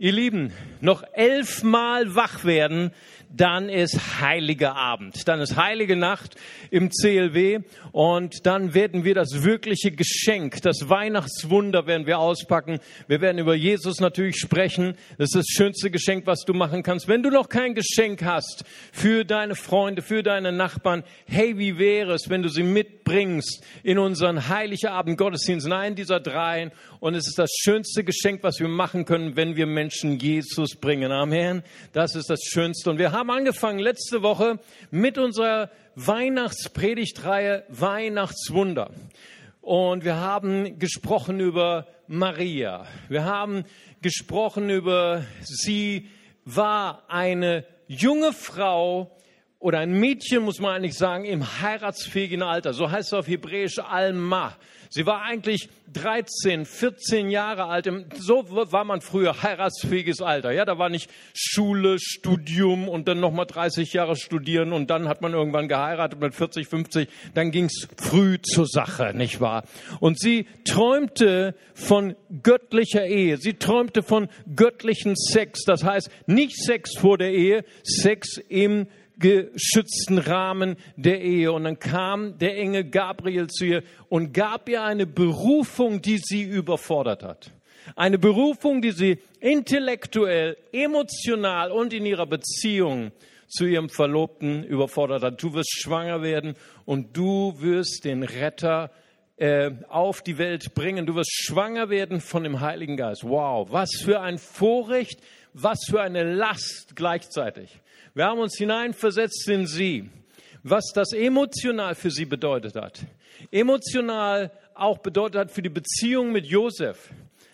Ihr Lieben, noch elfmal wach werden, dann ist heiliger Abend, dann ist heilige Nacht im CLW und dann werden wir das wirkliche Geschenk, das Weihnachtswunder werden wir auspacken. Wir werden über Jesus natürlich sprechen. Das ist das schönste Geschenk, was du machen kannst. Wenn du noch kein Geschenk hast für deine Freunde, für deine Nachbarn, hey, wie wäre es, wenn du sie mitbringst in unseren heiligen Abend Gottesdienst, in einen dieser dreien und es ist das schönste Geschenk, was wir machen können, wenn wir Menschen Jesus bringen. Amen. Das ist das Schönste. Und wir haben angefangen letzte Woche mit unserer Weihnachtspredigtreihe Weihnachtswunder. Und wir haben gesprochen über Maria. Wir haben gesprochen über sie war eine junge Frau, oder ein Mädchen, muss man eigentlich sagen, im heiratsfähigen Alter. So heißt es auf Hebräisch Alma. Sie war eigentlich 13, 14 Jahre alt. So war man früher heiratsfähiges Alter. Ja, da war nicht Schule, Studium und dann nochmal 30 Jahre studieren und dann hat man irgendwann geheiratet mit 40, 50. Dann ging's früh zur Sache, nicht wahr? Und sie träumte von göttlicher Ehe. Sie träumte von göttlichen Sex. Das heißt, nicht Sex vor der Ehe, Sex im geschützten Rahmen der Ehe. Und dann kam der Engel Gabriel zu ihr und gab ihr eine Berufung, die sie überfordert hat. Eine Berufung, die sie intellektuell, emotional und in ihrer Beziehung zu ihrem Verlobten überfordert hat. Du wirst schwanger werden und du wirst den Retter äh, auf die Welt bringen. Du wirst schwanger werden von dem Heiligen Geist. Wow, was für ein Vorrecht, was für eine Last gleichzeitig. Wir haben uns hineinversetzt in sie, was das emotional für sie bedeutet hat. Emotional auch bedeutet hat für die Beziehung mit Josef.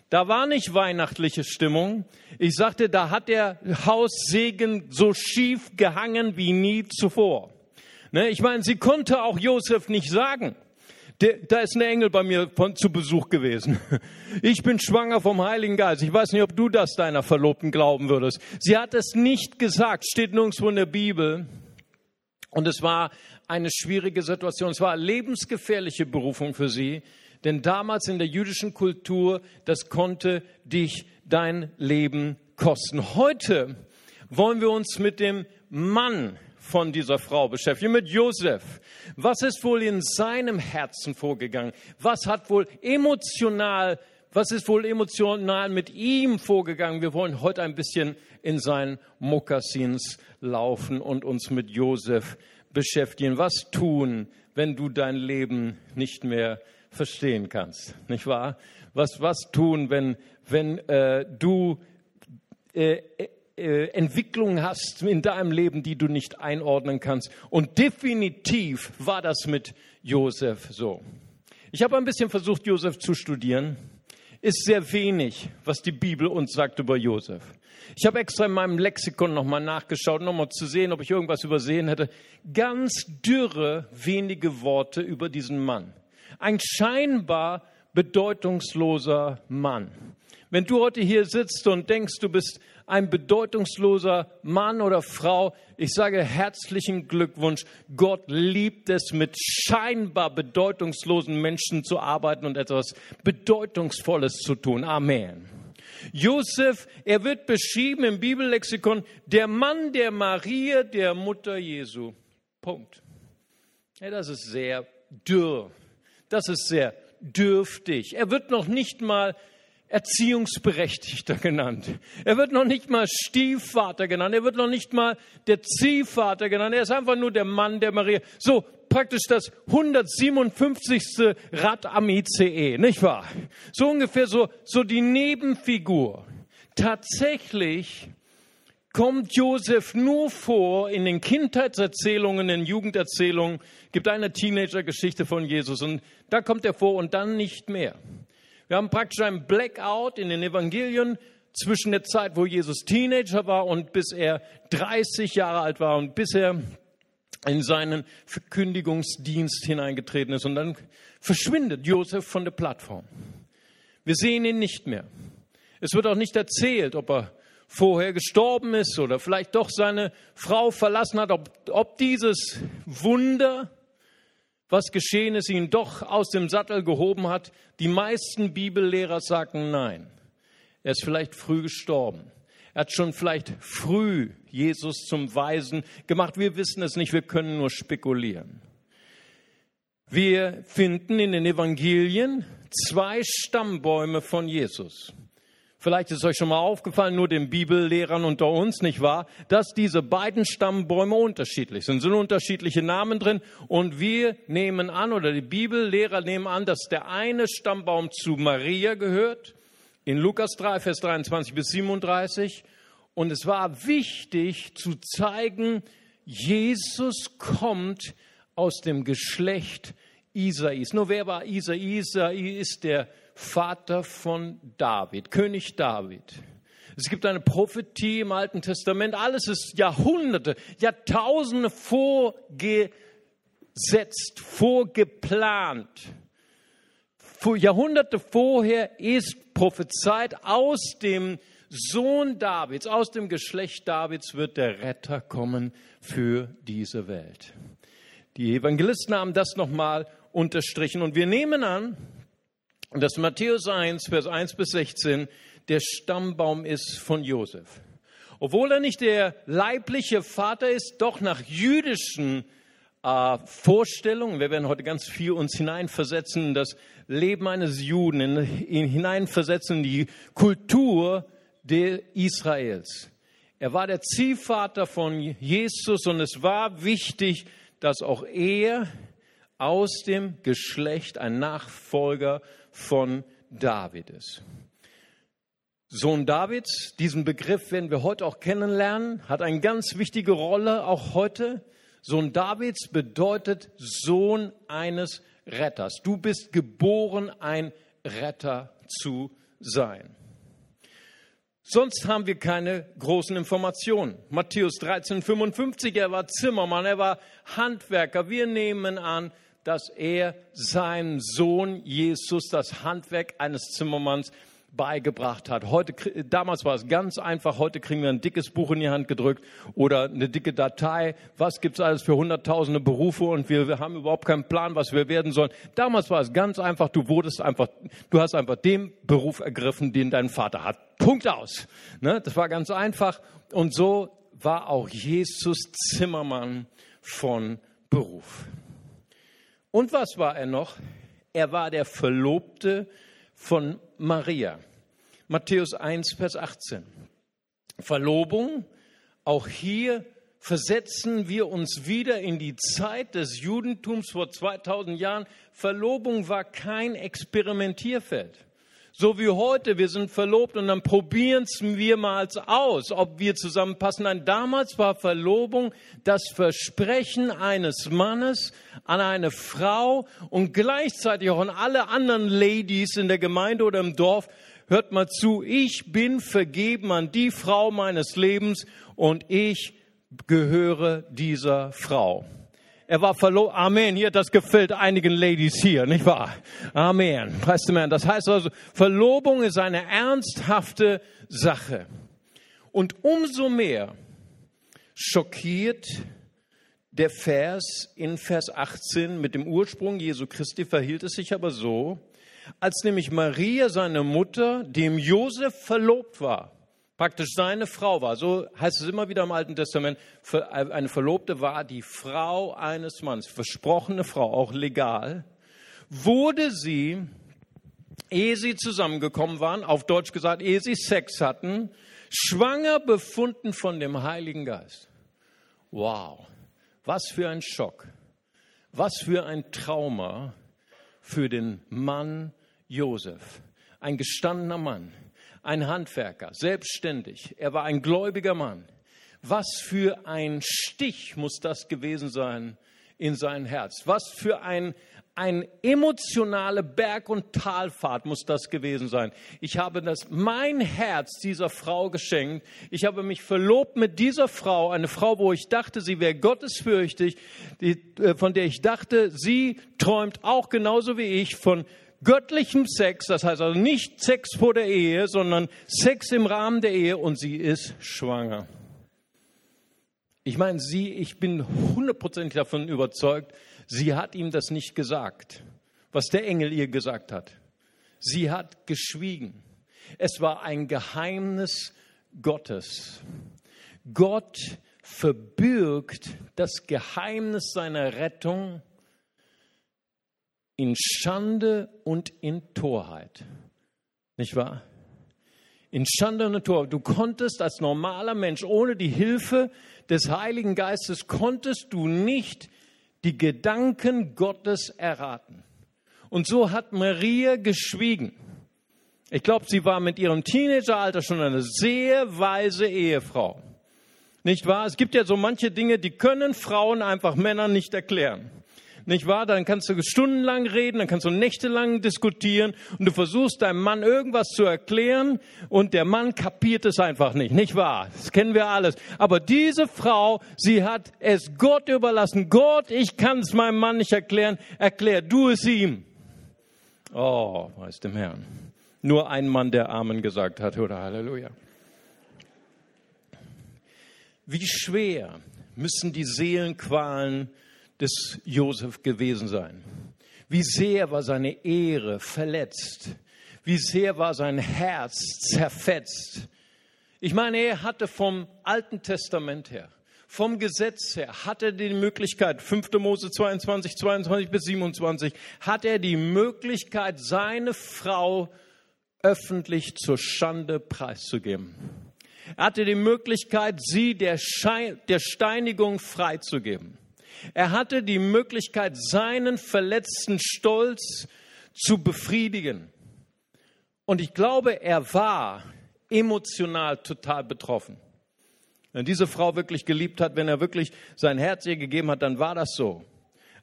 Da war nicht weihnachtliche Stimmung. Ich sagte, da hat der Haussegen so schief gehangen wie nie zuvor. Ne, ich meine, sie konnte auch Josef nicht sagen. Da ist ein Engel bei mir von, zu Besuch gewesen. Ich bin schwanger vom Heiligen Geist. Ich weiß nicht, ob du das deiner Verlobten glauben würdest. Sie hat es nicht gesagt, steht nirgendwo in der Bibel. Und es war eine schwierige Situation. Es war eine lebensgefährliche Berufung für sie. Denn damals in der jüdischen Kultur, das konnte dich dein Leben kosten. Heute wollen wir uns mit dem Mann von dieser Frau beschäftigen, mit Josef. Was ist wohl in seinem Herzen vorgegangen? Was hat wohl emotional, was ist wohl emotional mit ihm vorgegangen? Wir wollen heute ein bisschen in seinen Mokassins laufen und uns mit Josef beschäftigen. Was tun, wenn du dein Leben nicht mehr verstehen kannst? Nicht wahr? Was, was tun, wenn, wenn äh, du äh, äh, Entwicklungen hast in deinem Leben, die du nicht einordnen kannst. Und definitiv war das mit Josef so. Ich habe ein bisschen versucht, Josef zu studieren. Ist sehr wenig, was die Bibel uns sagt über Josef. Ich habe extra in meinem Lexikon nochmal nachgeschaut, nochmal zu sehen, ob ich irgendwas übersehen hätte. Ganz dürre, wenige Worte über diesen Mann. Ein scheinbar bedeutungsloser Mann. Wenn du heute hier sitzt und denkst, du bist ein bedeutungsloser Mann oder Frau, ich sage herzlichen Glückwunsch. Gott liebt es, mit scheinbar bedeutungslosen Menschen zu arbeiten und etwas Bedeutungsvolles zu tun. Amen. Josef, er wird beschrieben im Bibellexikon, der Mann der Maria, der Mutter Jesu. Punkt. Ja, das ist sehr dürr. Das ist sehr dürftig. Er wird noch nicht mal Erziehungsberechtigter genannt. Er wird noch nicht mal Stiefvater genannt. Er wird noch nicht mal der Ziehvater genannt. Er ist einfach nur der Mann der Maria. So praktisch das 157. Rad am ICE, nicht wahr? So ungefähr so, so die Nebenfigur. Tatsächlich kommt Josef nur vor in den Kindheitserzählungen, in den Jugenderzählungen, gibt eine Teenagergeschichte von Jesus und da kommt er vor und dann nicht mehr. Wir haben praktisch einen Blackout in den Evangelien zwischen der Zeit, wo Jesus Teenager war und bis er 30 Jahre alt war und bis er in seinen Verkündigungsdienst hineingetreten ist. Und dann verschwindet Josef von der Plattform. Wir sehen ihn nicht mehr. Es wird auch nicht erzählt, ob er vorher gestorben ist oder vielleicht doch seine Frau verlassen hat, ob, ob dieses Wunder was geschehen ist, ihn doch aus dem Sattel gehoben hat. Die meisten Bibellehrer sagen nein. Er ist vielleicht früh gestorben. Er hat schon vielleicht früh Jesus zum Weisen gemacht. Wir wissen es nicht, wir können nur spekulieren. Wir finden in den Evangelien zwei Stammbäume von Jesus. Vielleicht ist euch schon mal aufgefallen, nur den Bibellehrern unter uns, nicht wahr, dass diese beiden Stammbäume unterschiedlich sind. Es sind unterschiedliche Namen drin und wir nehmen an, oder die Bibellehrer nehmen an, dass der eine Stammbaum zu Maria gehört, in Lukas 3, Vers 23 bis 37. Und es war wichtig zu zeigen, Jesus kommt aus dem Geschlecht Isais. Nur wer war Isai? Isai ist der Vater von David, König David. Es gibt eine Prophetie im Alten Testament. Alles ist Jahrhunderte, Jahrtausende vorgesetzt, vorgeplant. Jahrhunderte vorher ist prophezeit, aus dem Sohn Davids, aus dem Geschlecht Davids wird der Retter kommen für diese Welt. Die Evangelisten haben das nochmal unterstrichen und wir nehmen an, und das Matthäus 1, Vers 1 bis 16, der Stammbaum ist von Josef. Obwohl er nicht der leibliche Vater ist, doch nach jüdischen äh, Vorstellungen, wir werden heute ganz viel uns hineinversetzen in das Leben eines Juden, in, in, hineinversetzen in die Kultur der Israels. Er war der Ziehvater von Jesus und es war wichtig, dass auch er aus dem Geschlecht ein Nachfolger von David ist. Sohn Davids, diesen Begriff werden wir heute auch kennenlernen, hat eine ganz wichtige Rolle auch heute. Sohn Davids bedeutet Sohn eines Retters. Du bist geboren, ein Retter zu sein. Sonst haben wir keine großen Informationen. Matthäus 13, 55, er war Zimmermann, er war Handwerker. Wir nehmen an, dass er seinem Sohn Jesus das Handwerk eines Zimmermanns beigebracht hat. Heute, damals war es ganz einfach. Heute kriegen wir ein dickes Buch in die Hand gedrückt oder eine dicke Datei. Was gibt's alles für hunderttausende Berufe und wir, wir haben überhaupt keinen Plan, was wir werden sollen. Damals war es ganz einfach. Du wurdest einfach, du hast einfach den Beruf ergriffen, den dein Vater hat. Punkt aus. Ne? Das war ganz einfach. Und so war auch Jesus Zimmermann von Beruf. Und was war er noch? Er war der Verlobte von Maria. Matthäus 1, Vers 18. Verlobung, auch hier versetzen wir uns wieder in die Zeit des Judentums vor 2000 Jahren. Verlobung war kein Experimentierfeld. So wie heute, wir sind verlobt und dann probieren wir mal aus, ob wir zusammenpassen. Nein, damals war Verlobung das Versprechen eines Mannes an eine Frau und gleichzeitig auch an alle anderen Ladies in der Gemeinde oder im Dorf. Hört mal zu, ich bin vergeben an die Frau meines Lebens und ich gehöre dieser Frau. Er war verlobt. Amen. Hier, das gefällt einigen Ladies hier, nicht wahr? Amen. Preis dem Herrn. Das heißt also, Verlobung ist eine ernsthafte Sache. Und umso mehr schockiert der Vers in Vers 18 mit dem Ursprung Jesu Christi verhielt es sich aber so, als nämlich Maria, seine Mutter, dem Josef verlobt war praktisch seine Frau war. So heißt es immer wieder im Alten Testament. Eine Verlobte war die Frau eines Mannes, versprochene Frau, auch legal. Wurde sie, ehe sie zusammengekommen waren, auf Deutsch gesagt, ehe sie Sex hatten, schwanger befunden von dem Heiligen Geist. Wow, was für ein Schock. Was für ein Trauma für den Mann Josef. Ein gestandener Mann ein Handwerker, selbstständig. Er war ein gläubiger Mann. Was für ein Stich muss das gewesen sein in sein Herz? Was für ein, ein emotionale Berg- und Talfahrt muss das gewesen sein. Ich habe das, mein Herz dieser Frau geschenkt. Ich habe mich verlobt mit dieser Frau, eine Frau, wo ich dachte, sie wäre gottesfürchtig, die, äh, von der ich dachte, sie träumt auch genauso wie ich von göttlichem Sex, das heißt also nicht Sex vor der Ehe, sondern Sex im Rahmen der Ehe und sie ist schwanger. Ich meine, sie, ich bin hundertprozentig davon überzeugt, sie hat ihm das nicht gesagt, was der Engel ihr gesagt hat. Sie hat geschwiegen. Es war ein Geheimnis Gottes. Gott verbirgt das Geheimnis seiner Rettung in Schande und in Torheit. Nicht wahr? In Schande und Torheit. Du konntest als normaler Mensch ohne die Hilfe des Heiligen Geistes konntest du nicht die Gedanken Gottes erraten. Und so hat Maria geschwiegen. Ich glaube, sie war mit ihrem Teenageralter schon eine sehr weise Ehefrau. Nicht wahr? Es gibt ja so manche Dinge, die können Frauen einfach Männern nicht erklären. Nicht wahr? Dann kannst du stundenlang reden, dann kannst du nächtelang diskutieren und du versuchst deinem Mann irgendwas zu erklären und der Mann kapiert es einfach nicht. Nicht wahr? Das kennen wir alles. Aber diese Frau, sie hat es Gott überlassen. Gott, ich kann es meinem Mann nicht erklären. Erklär du es ihm. Oh, weiß dem Herrn. Nur ein Mann, der Amen gesagt hat, oder Halleluja. Wie schwer müssen die Seelenqualen des Josef gewesen sein? Wie sehr war seine Ehre verletzt? Wie sehr war sein Herz zerfetzt? Ich meine, er hatte vom Alten Testament her, vom Gesetz her, hat er die Möglichkeit, 5. Mose 22, 22 bis 27, hat er die Möglichkeit, seine Frau öffentlich zur Schande preiszugeben. Er hatte die Möglichkeit, sie der, Schein, der Steinigung freizugeben. Er hatte die Möglichkeit, seinen verletzten Stolz zu befriedigen. Und ich glaube, er war emotional total betroffen. Wenn diese Frau wirklich geliebt hat, wenn er wirklich sein Herz ihr gegeben hat, dann war das so.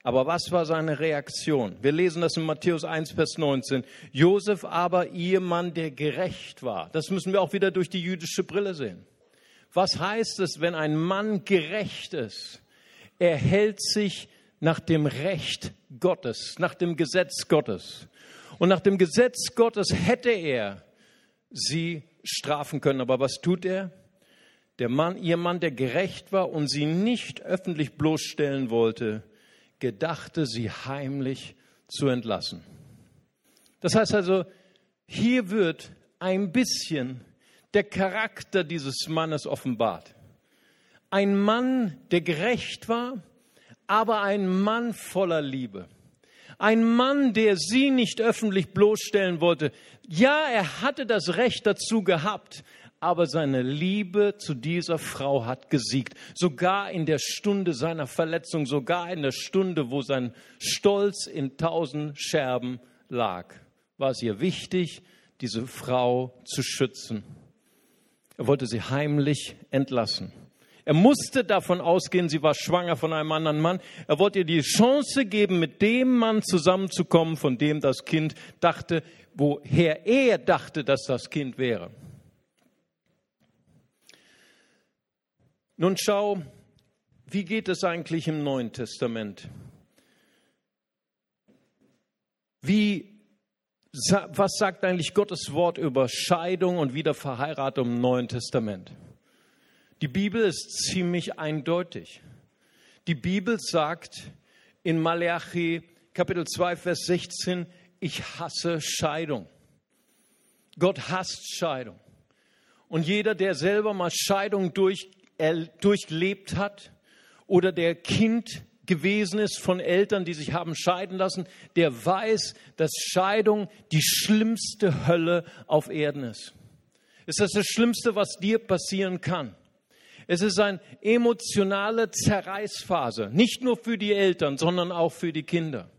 Aber was war seine Reaktion? Wir lesen das in Matthäus 1, Vers 19. Josef aber, ihr Mann, der gerecht war. Das müssen wir auch wieder durch die jüdische Brille sehen. Was heißt es, wenn ein Mann gerecht ist? Er hält sich nach dem Recht Gottes, nach dem Gesetz Gottes. Und nach dem Gesetz Gottes hätte er sie strafen können. Aber was tut er? Der Mann, ihr Mann, der gerecht war und sie nicht öffentlich bloßstellen wollte, gedachte, sie heimlich zu entlassen. Das heißt also, hier wird ein bisschen der Charakter dieses Mannes offenbart. Ein Mann, der gerecht war, aber ein Mann voller Liebe. Ein Mann, der sie nicht öffentlich bloßstellen wollte. Ja, er hatte das Recht dazu gehabt, aber seine Liebe zu dieser Frau hat gesiegt. Sogar in der Stunde seiner Verletzung, sogar in der Stunde, wo sein Stolz in tausend Scherben lag, war es ihr wichtig, diese Frau zu schützen. Er wollte sie heimlich entlassen. Er musste davon ausgehen, sie war schwanger von einem anderen Mann. Er wollte ihr die Chance geben, mit dem Mann zusammenzukommen, von dem das Kind dachte, woher er dachte, dass das Kind wäre. Nun schau, wie geht es eigentlich im Neuen Testament? Wie, was sagt eigentlich Gottes Wort über Scheidung und Wiederverheiratung im Neuen Testament? Die Bibel ist ziemlich eindeutig. Die Bibel sagt in Malachi Kapitel 2, Vers 16, ich hasse Scheidung. Gott hasst Scheidung. Und jeder, der selber mal Scheidung durch er durchlebt hat oder der Kind gewesen ist von Eltern, die sich haben scheiden lassen, der weiß, dass Scheidung die schlimmste Hölle auf Erden ist. Ist das Schlimmste, was dir passieren kann. Es ist eine emotionale Zerreißphase, nicht nur für die Eltern, sondern auch für die Kinder.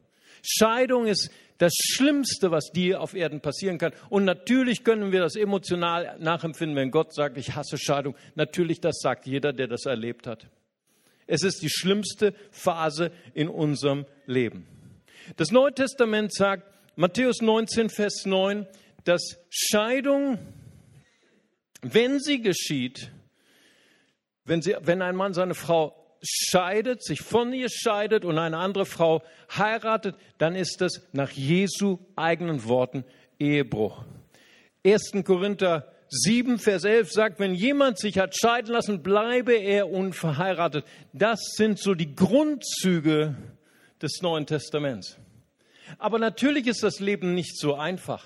Scheidung ist das Schlimmste, was dir auf Erden passieren kann. Und natürlich können wir das emotional nachempfinden, wenn Gott sagt, ich hasse Scheidung. Natürlich, das sagt jeder, der das erlebt hat. Es ist die schlimmste Phase in unserem Leben. Das Neue Testament sagt, Matthäus 19, Vers 9, dass Scheidung, wenn sie geschieht, wenn, sie, wenn ein Mann seine Frau scheidet, sich von ihr scheidet und eine andere Frau heiratet, dann ist das nach Jesu eigenen Worten Ehebruch. 1. Korinther 7, Vers 11 sagt, wenn jemand sich hat scheiden lassen, bleibe er unverheiratet. Das sind so die Grundzüge des Neuen Testaments. Aber natürlich ist das Leben nicht so einfach.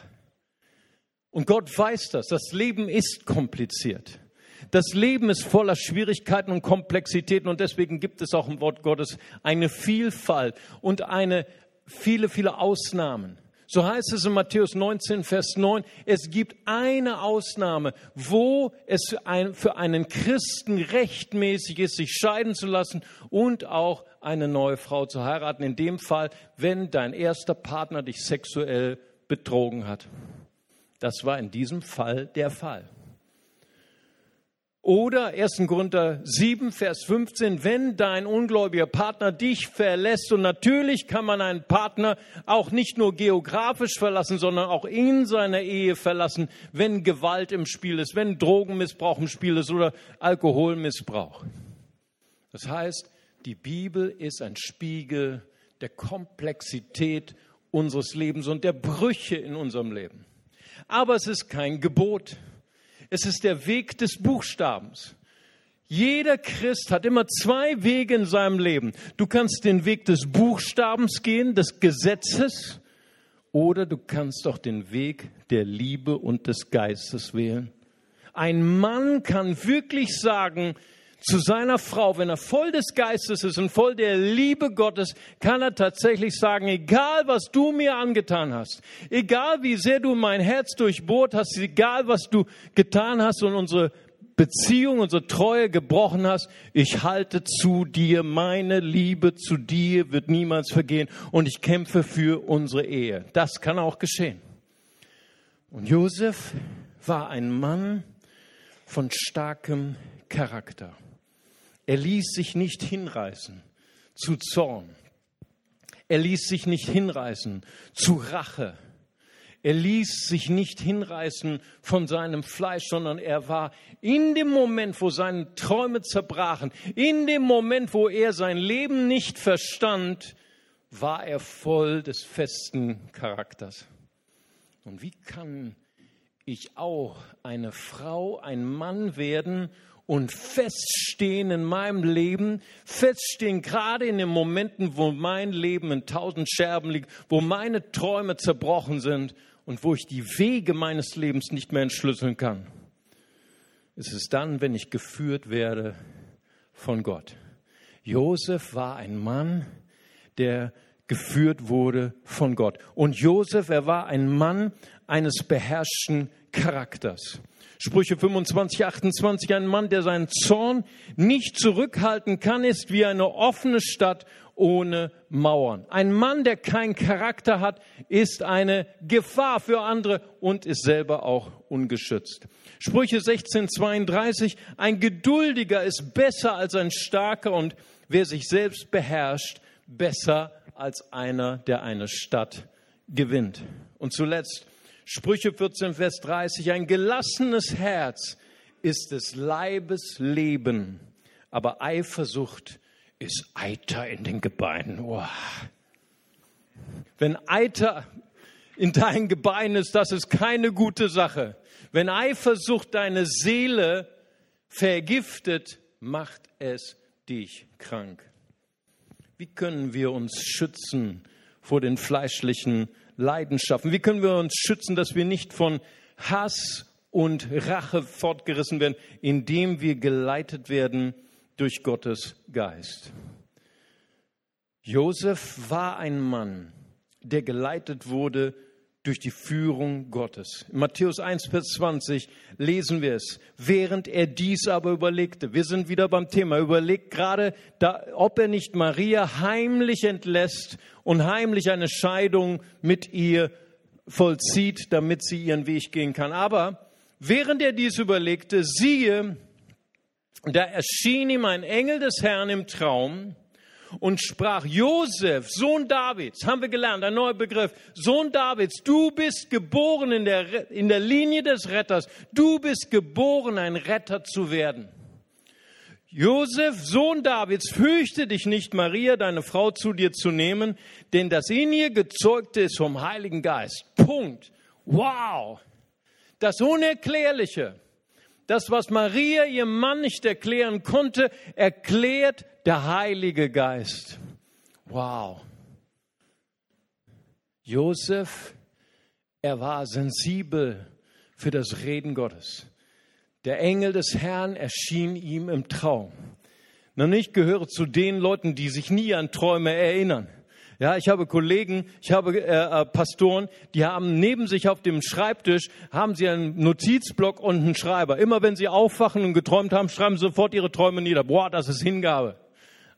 Und Gott weiß das. Das Leben ist kompliziert. Das Leben ist voller Schwierigkeiten und Komplexitäten und deswegen gibt es auch im Wort Gottes eine Vielfalt und eine viele, viele Ausnahmen. So heißt es in Matthäus 19, Vers 9, es gibt eine Ausnahme, wo es für einen Christen rechtmäßig ist, sich scheiden zu lassen und auch eine neue Frau zu heiraten. In dem Fall, wenn dein erster Partner dich sexuell betrogen hat. Das war in diesem Fall der Fall. Oder 1. Korinther 7, Vers 15, wenn dein ungläubiger Partner dich verlässt, und natürlich kann man einen Partner auch nicht nur geografisch verlassen, sondern auch in seiner Ehe verlassen, wenn Gewalt im Spiel ist, wenn Drogenmissbrauch im Spiel ist oder Alkoholmissbrauch. Das heißt, die Bibel ist ein Spiegel der Komplexität unseres Lebens und der Brüche in unserem Leben. Aber es ist kein Gebot. Es ist der Weg des Buchstabens. Jeder Christ hat immer zwei Wege in seinem Leben. Du kannst den Weg des Buchstabens gehen, des Gesetzes, oder du kannst auch den Weg der Liebe und des Geistes wählen. Ein Mann kann wirklich sagen, zu seiner Frau, wenn er voll des Geistes ist und voll der Liebe Gottes, kann er tatsächlich sagen, egal was du mir angetan hast, egal wie sehr du mein Herz durchbohrt hast, egal was du getan hast und unsere Beziehung, unsere Treue gebrochen hast, ich halte zu dir, meine Liebe zu dir wird niemals vergehen und ich kämpfe für unsere Ehe. Das kann auch geschehen. Und Josef war ein Mann von starkem Charakter. Er ließ sich nicht hinreißen zu Zorn. Er ließ sich nicht hinreißen zu Rache. Er ließ sich nicht hinreißen von seinem Fleisch, sondern er war in dem Moment, wo seine Träume zerbrachen, in dem Moment, wo er sein Leben nicht verstand, war er voll des festen Charakters. Und wie kann ich auch eine Frau, ein Mann werden und feststehen in meinem Leben, feststehen gerade in den Momenten, wo mein Leben in tausend Scherben liegt, wo meine Träume zerbrochen sind und wo ich die Wege meines Lebens nicht mehr entschlüsseln kann. Es ist dann, wenn ich geführt werde von Gott. Josef war ein Mann, der geführt wurde von Gott. Und Josef, er war ein Mann eines beherrschten Charakters. Sprüche 25, 28, ein Mann, der seinen Zorn nicht zurückhalten kann, ist wie eine offene Stadt ohne Mauern. Ein Mann, der keinen Charakter hat, ist eine Gefahr für andere und ist selber auch ungeschützt. Sprüche 16, 32, ein Geduldiger ist besser als ein Starker und wer sich selbst beherrscht, besser als einer, der eine Stadt gewinnt. Und zuletzt Sprüche 14, Vers 30, ein gelassenes Herz ist des Leibes Leben, aber Eifersucht ist Eiter in den Gebeinen. Oh. Wenn Eiter in deinen Gebeinen ist, das ist keine gute Sache. Wenn Eifersucht deine Seele vergiftet, macht es dich krank. Wie können wir uns schützen vor den fleischlichen Leidenschaften? Wie können wir uns schützen, dass wir nicht von Hass und Rache fortgerissen werden, indem wir geleitet werden durch Gottes Geist? Josef war ein Mann, der geleitet wurde durch die Führung Gottes. In Matthäus 1, Vers 20 lesen wir es. Während er dies aber überlegte, wir sind wieder beim Thema, überlegt gerade, da, ob er nicht Maria heimlich entlässt und heimlich eine Scheidung mit ihr vollzieht, damit sie ihren Weg gehen kann. Aber während er dies überlegte, siehe, da erschien ihm ein Engel des Herrn im Traum, und sprach, Josef, Sohn Davids, haben wir gelernt, ein neuer Begriff, Sohn Davids, du bist geboren in der, in der Linie des Retters, du bist geboren, ein Retter zu werden. Josef, Sohn Davids, fürchte dich nicht, Maria, deine Frau, zu dir zu nehmen, denn das in ihr gezeugte ist vom Heiligen Geist. Punkt. Wow. Das Unerklärliche. Das, was Maria ihrem Mann nicht erklären konnte, erklärt der Heilige Geist. Wow. Josef, er war sensibel für das Reden Gottes. Der Engel des Herrn erschien ihm im Traum. Noch nicht gehöre zu den Leuten, die sich nie an Träume erinnern. Ja, ich habe Kollegen, ich habe äh, äh, Pastoren, die haben neben sich auf dem Schreibtisch haben sie einen Notizblock und einen Schreiber. Immer wenn sie aufwachen und geträumt haben, schreiben sie sofort ihre Träume nieder. Boah, das ist Hingabe.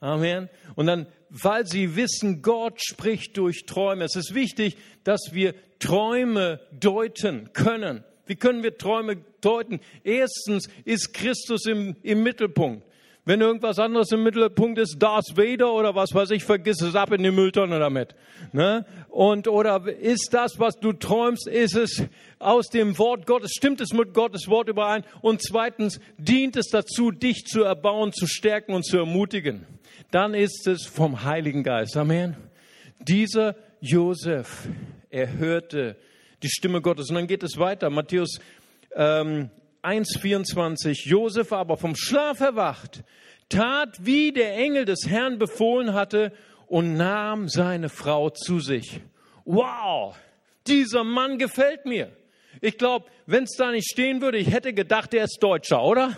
Amen. Und dann, weil sie wissen, Gott spricht durch Träume. Es ist wichtig, dass wir Träume deuten können. Wie können wir Träume deuten? Erstens ist Christus im, im Mittelpunkt. Wenn irgendwas anderes im Mittelpunkt ist, Darth Vader oder was weiß ich, vergiss es ab in die Mülltonne damit. Ne? Und, oder ist das, was du träumst, ist es aus dem Wort Gottes, stimmt es mit Gottes Wort überein? Und zweitens, dient es dazu, dich zu erbauen, zu stärken und zu ermutigen? Dann ist es vom Heiligen Geist. Amen. Dieser Josef, er hörte die Stimme Gottes. Und dann geht es weiter. Matthäus ähm, 1,24. Josef aber vom Schlaf erwacht, tat, wie der Engel des Herrn befohlen hatte und nahm seine Frau zu sich. Wow, dieser Mann gefällt mir. Ich glaube, wenn es da nicht stehen würde, ich hätte gedacht, er ist Deutscher, oder?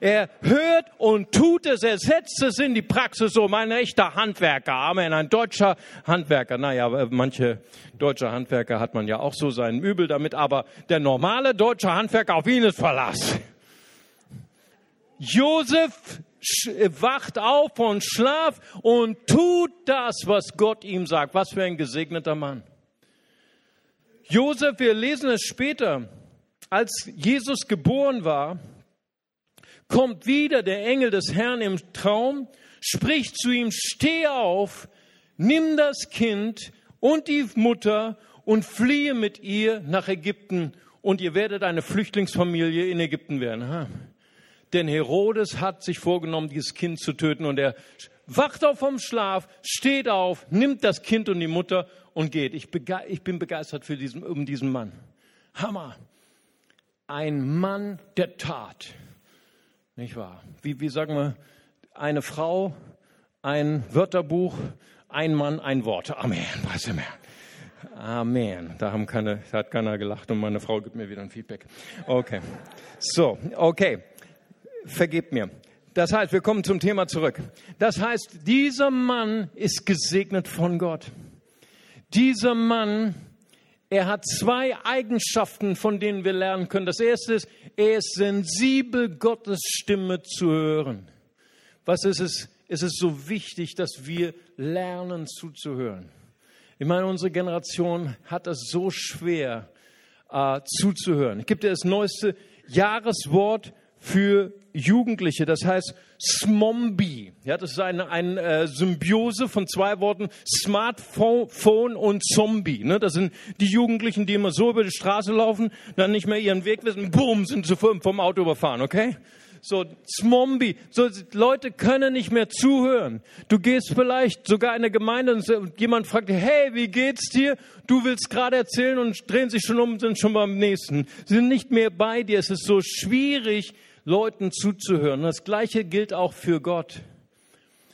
Er hört und tut es, er setzt es in die Praxis um. Ein echter Handwerker, Amen, ein deutscher Handwerker. Naja, manche deutsche Handwerker hat man ja auch so sein Übel damit, aber der normale deutsche Handwerker, auf ihn ist Verlass. Josef wacht auf von Schlaf und tut das, was Gott ihm sagt. Was für ein gesegneter Mann. Josef, wir lesen es später, als Jesus geboren war, kommt wieder der Engel des Herrn im Traum, spricht zu ihm, steh auf, nimm das Kind und die Mutter und fliehe mit ihr nach Ägypten und ihr werdet eine Flüchtlingsfamilie in Ägypten werden. Aha. Denn Herodes hat sich vorgenommen, dieses Kind zu töten und er wacht auf vom Schlaf, steht auf, nimmt das Kind und die Mutter und geht. Ich, ich bin begeistert für diesen, um diesen Mann. Hammer. Ein Mann der Tat. Nicht wahr? Wie, wie sagen wir, eine Frau, ein Wörterbuch, ein Mann, ein Wort. Amen. Was immer. Amen. Da haben keine, da hat keiner gelacht und meine Frau gibt mir wieder ein Feedback. Okay. So, okay. Vergebt mir. Das heißt, wir kommen zum Thema zurück. Das heißt, dieser Mann ist gesegnet von Gott. Dieser Mann, er hat zwei Eigenschaften, von denen wir lernen können. Das erste ist, er ist sensibel, Gottes Stimme zu hören. Was ist es? Es ist so wichtig, dass wir lernen zuzuhören. Ich meine, unsere Generation hat es so schwer äh, zuzuhören. Ich gebe dir das neueste Jahreswort für Jugendliche. Das heißt Smombi. Ja, das ist eine, eine äh, Symbiose von zwei Worten Smartphone und Zombie. Ne? Das sind die Jugendlichen, die immer so über die Straße laufen, dann nicht mehr ihren Weg wissen, boom, sind sie vom Auto überfahren, okay? So, Smombi. So, Leute können nicht mehr zuhören. Du gehst vielleicht sogar in eine Gemeinde und jemand fragt, hey, wie geht's dir? Du willst gerade erzählen und drehen sich schon um, sind schon beim nächsten. Sie sind nicht mehr bei dir. Es ist so schwierig, Leuten zuzuhören. Das Gleiche gilt auch für Gott.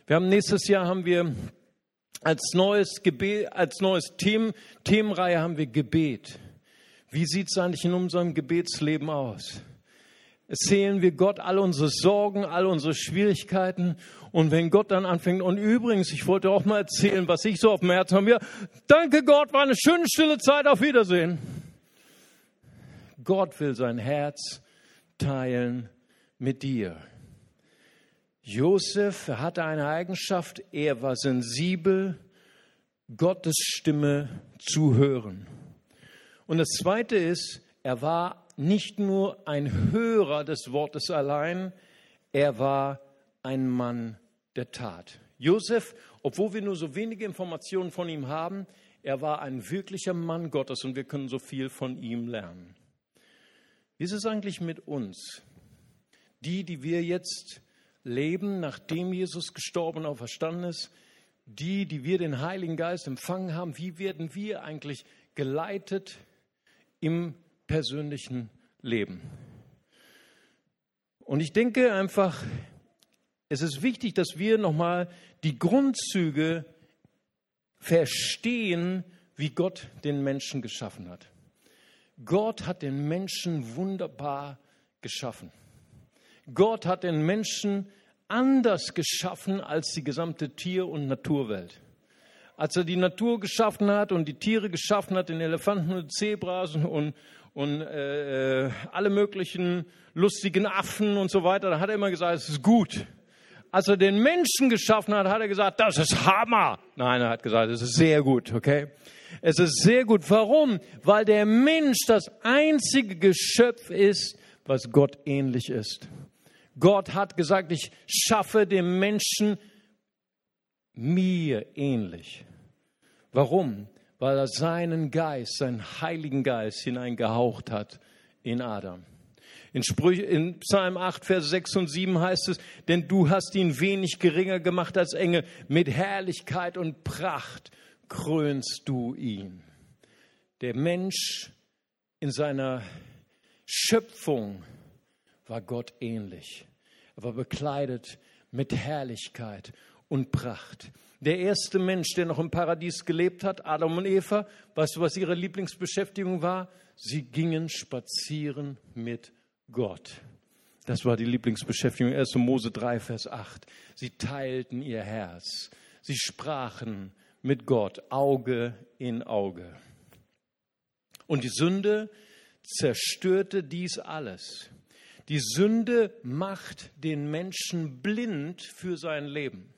Wir haben nächstes Jahr haben wir als neues Gebet, als neues Themen, Themenreihe haben wir Gebet. Wie sieht es eigentlich in unserem Gebetsleben aus? Erzählen wir Gott all unsere Sorgen, all unsere Schwierigkeiten. Und wenn Gott dann anfängt, und übrigens, ich wollte auch mal erzählen, was ich so auf dem Herzen habe. Ja, danke Gott, war eine schöne stille Zeit, auf Wiedersehen. Gott will sein Herz teilen mit dir. Josef hatte eine Eigenschaft, er war sensibel, Gottes Stimme zu hören. Und das Zweite ist, er war nicht nur ein Hörer des Wortes allein, er war ein Mann der Tat. Josef, obwohl wir nur so wenige Informationen von ihm haben, er war ein wirklicher Mann Gottes und wir können so viel von ihm lernen. Wie ist es eigentlich mit uns? Die, die wir jetzt leben, nachdem Jesus gestorben und verstanden ist, die, die wir den Heiligen Geist empfangen haben, wie werden wir eigentlich geleitet im persönlichen Leben? Und ich denke einfach, es ist wichtig, dass wir nochmal die Grundzüge verstehen, wie Gott den Menschen geschaffen hat. Gott hat den Menschen wunderbar geschaffen. Gott hat den Menschen anders geschaffen als die gesamte Tier- und Naturwelt. Als er die Natur geschaffen hat und die Tiere geschaffen hat, den Elefanten und Zebras und, und äh, alle möglichen lustigen Affen und so weiter, da hat er immer gesagt, es ist gut. Als er den Menschen geschaffen hat, hat er gesagt, das ist Hammer. Nein, er hat gesagt, es ist sehr gut, okay? Es ist sehr gut. Warum? Weil der Mensch das einzige Geschöpf ist, was Gott ähnlich ist. Gott hat gesagt, ich schaffe den Menschen mir ähnlich. Warum? Weil er seinen Geist, seinen Heiligen Geist hineingehaucht hat in Adam. In, Sprüche, in Psalm 8, Vers 6 und 7 heißt es, denn du hast ihn wenig geringer gemacht als Engel, mit Herrlichkeit und Pracht krönst du ihn. Der Mensch in seiner Schöpfung war Gott ähnlich. Er war bekleidet mit Herrlichkeit und Pracht. Der erste Mensch, der noch im Paradies gelebt hat, Adam und Eva, weißt du, was ihre Lieblingsbeschäftigung war? Sie gingen spazieren mit Gott. Das war die Lieblingsbeschäftigung. 1. Mose 3, Vers 8. Sie teilten ihr Herz. Sie sprachen mit Gott, Auge in Auge. Und die Sünde zerstörte dies alles. Die Sünde macht den Menschen blind für sein Leben.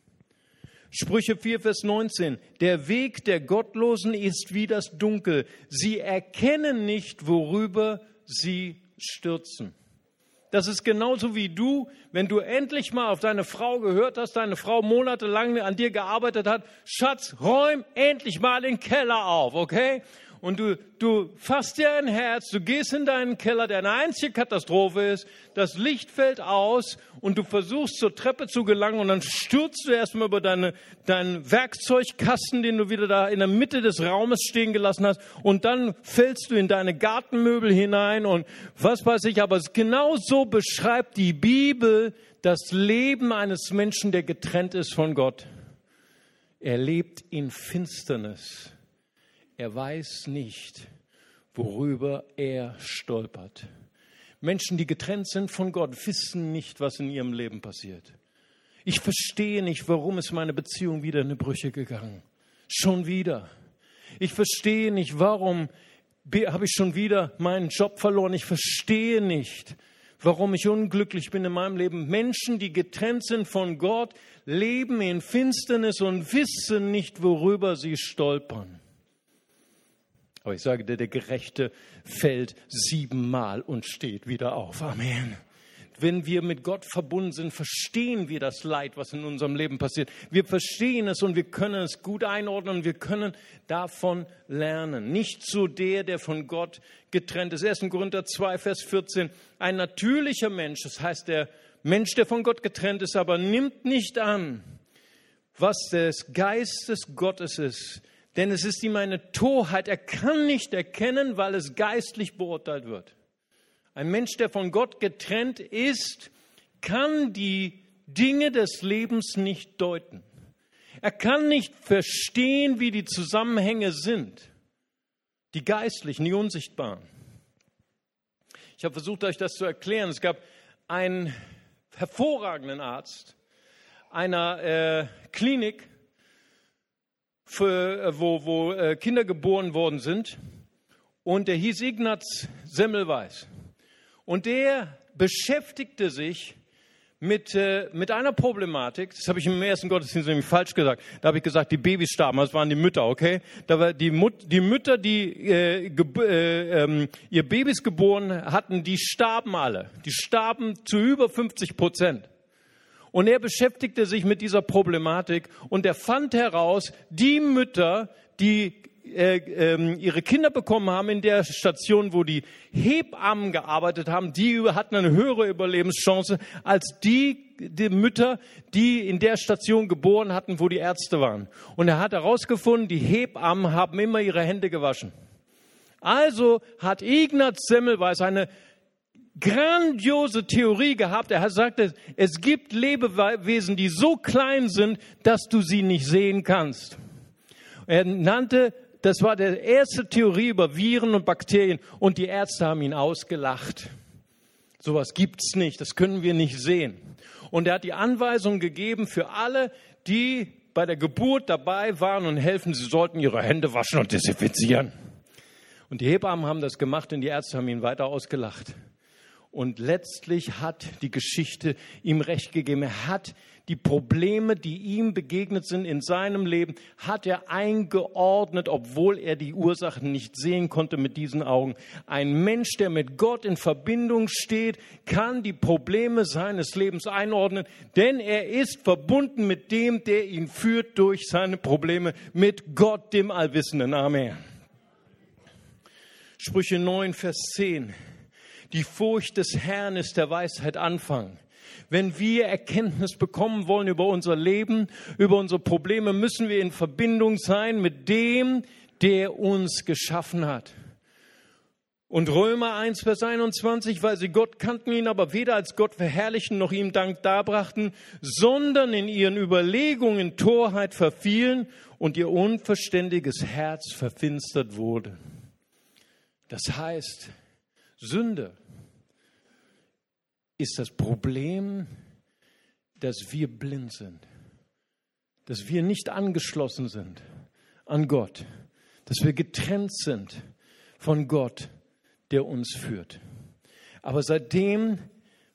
Sprüche 4, Vers 19. Der Weg der Gottlosen ist wie das Dunkel. Sie erkennen nicht, worüber sie stürzen. Das ist genauso wie du, wenn du endlich mal auf deine Frau gehört hast, deine Frau monatelang an dir gearbeitet hat. Schatz, räum endlich mal den Keller auf, okay? Und du, du fasst dir ein Herz, du gehst in deinen Keller, der eine einzige Katastrophe ist, das Licht fällt aus und du versuchst zur Treppe zu gelangen und dann stürzt du erstmal über deine, deinen Werkzeugkasten, den du wieder da in der Mitte des Raumes stehen gelassen hast und dann fällst du in deine Gartenmöbel hinein und was weiß ich, aber genau so beschreibt die Bibel das Leben eines Menschen, der getrennt ist von Gott. Er lebt in Finsternis. Er weiß nicht, worüber er stolpert. Menschen, die getrennt sind von Gott, wissen nicht, was in ihrem Leben passiert. Ich verstehe nicht, warum ist meine Beziehung wieder in die Brüche gegangen. Schon wieder. Ich verstehe nicht, warum habe ich schon wieder meinen Job verloren. Ich verstehe nicht, warum ich unglücklich bin in meinem Leben. Menschen, die getrennt sind von Gott, leben in Finsternis und wissen nicht, worüber sie stolpern. Aber ich sage dir, der Gerechte fällt siebenmal und steht wieder auf. Amen. Wenn wir mit Gott verbunden sind, verstehen wir das Leid, was in unserem Leben passiert. Wir verstehen es und wir können es gut einordnen und wir können davon lernen. Nicht so der, der von Gott getrennt ist. 1. Korinther 2, Vers 14. Ein natürlicher Mensch, das heißt der Mensch, der von Gott getrennt ist, aber nimmt nicht an, was des Geistes Gottes ist denn es ist ihm eine Torheit. Er kann nicht erkennen, weil es geistlich beurteilt wird. Ein Mensch, der von Gott getrennt ist, kann die Dinge des Lebens nicht deuten. Er kann nicht verstehen, wie die Zusammenhänge sind. Die geistlichen, die unsichtbaren. Ich habe versucht, euch das zu erklären. Es gab einen hervorragenden Arzt einer äh, Klinik, für, äh, wo, wo äh, Kinder geboren worden sind. Und der hieß Ignaz Semmelweis. Und der beschäftigte sich mit, äh, mit einer Problematik, das habe ich im ersten Gottesdienst nämlich falsch gesagt, da habe ich gesagt, die Babys starben, das waren die Mütter, okay? Da war die, Mut, die Mütter, die äh, äh, ähm, ihr Babys geboren hatten, die starben alle. Die starben zu über 50 Prozent. Und er beschäftigte sich mit dieser Problematik und er fand heraus, die Mütter, die äh, äh, ihre Kinder bekommen haben in der Station, wo die Hebammen gearbeitet haben, die hatten eine höhere Überlebenschance als die, die Mütter, die in der Station geboren hatten, wo die Ärzte waren. Und er hat herausgefunden, die Hebammen haben immer ihre Hände gewaschen. Also hat Ignaz Semmelweis eine grandiose Theorie gehabt. Er sagte, es gibt Lebewesen, die so klein sind, dass du sie nicht sehen kannst. Er nannte das war der erste Theorie über Viren und Bakterien und die Ärzte haben ihn ausgelacht. Sowas gibt's nicht, das können wir nicht sehen. Und er hat die Anweisung gegeben für alle, die bei der Geburt dabei waren und helfen, sie sollten ihre Hände waschen und desinfizieren. Und die Hebammen haben das gemacht und die Ärzte haben ihn weiter ausgelacht. Und letztlich hat die Geschichte ihm recht gegeben. Er hat die Probleme, die ihm begegnet sind in seinem Leben, hat er eingeordnet, obwohl er die Ursachen nicht sehen konnte mit diesen Augen. Ein Mensch, der mit Gott in Verbindung steht, kann die Probleme seines Lebens einordnen, denn er ist verbunden mit dem, der ihn führt durch seine Probleme, mit Gott, dem Allwissenden. Amen. Sprüche 9, Vers 10. Die Furcht des Herrn ist der Weisheit Anfang. Wenn wir Erkenntnis bekommen wollen über unser Leben, über unsere Probleme, müssen wir in Verbindung sein mit dem, der uns geschaffen hat. Und Römer 1, Vers 21, weil sie Gott kannten ihn aber weder als Gott verherrlichen noch ihm Dank darbrachten, sondern in ihren Überlegungen Torheit verfielen und ihr unverständiges Herz verfinstert wurde. Das heißt, Sünde ist das Problem, dass wir blind sind, dass wir nicht angeschlossen sind an Gott, dass wir getrennt sind von Gott, der uns führt. Aber seitdem,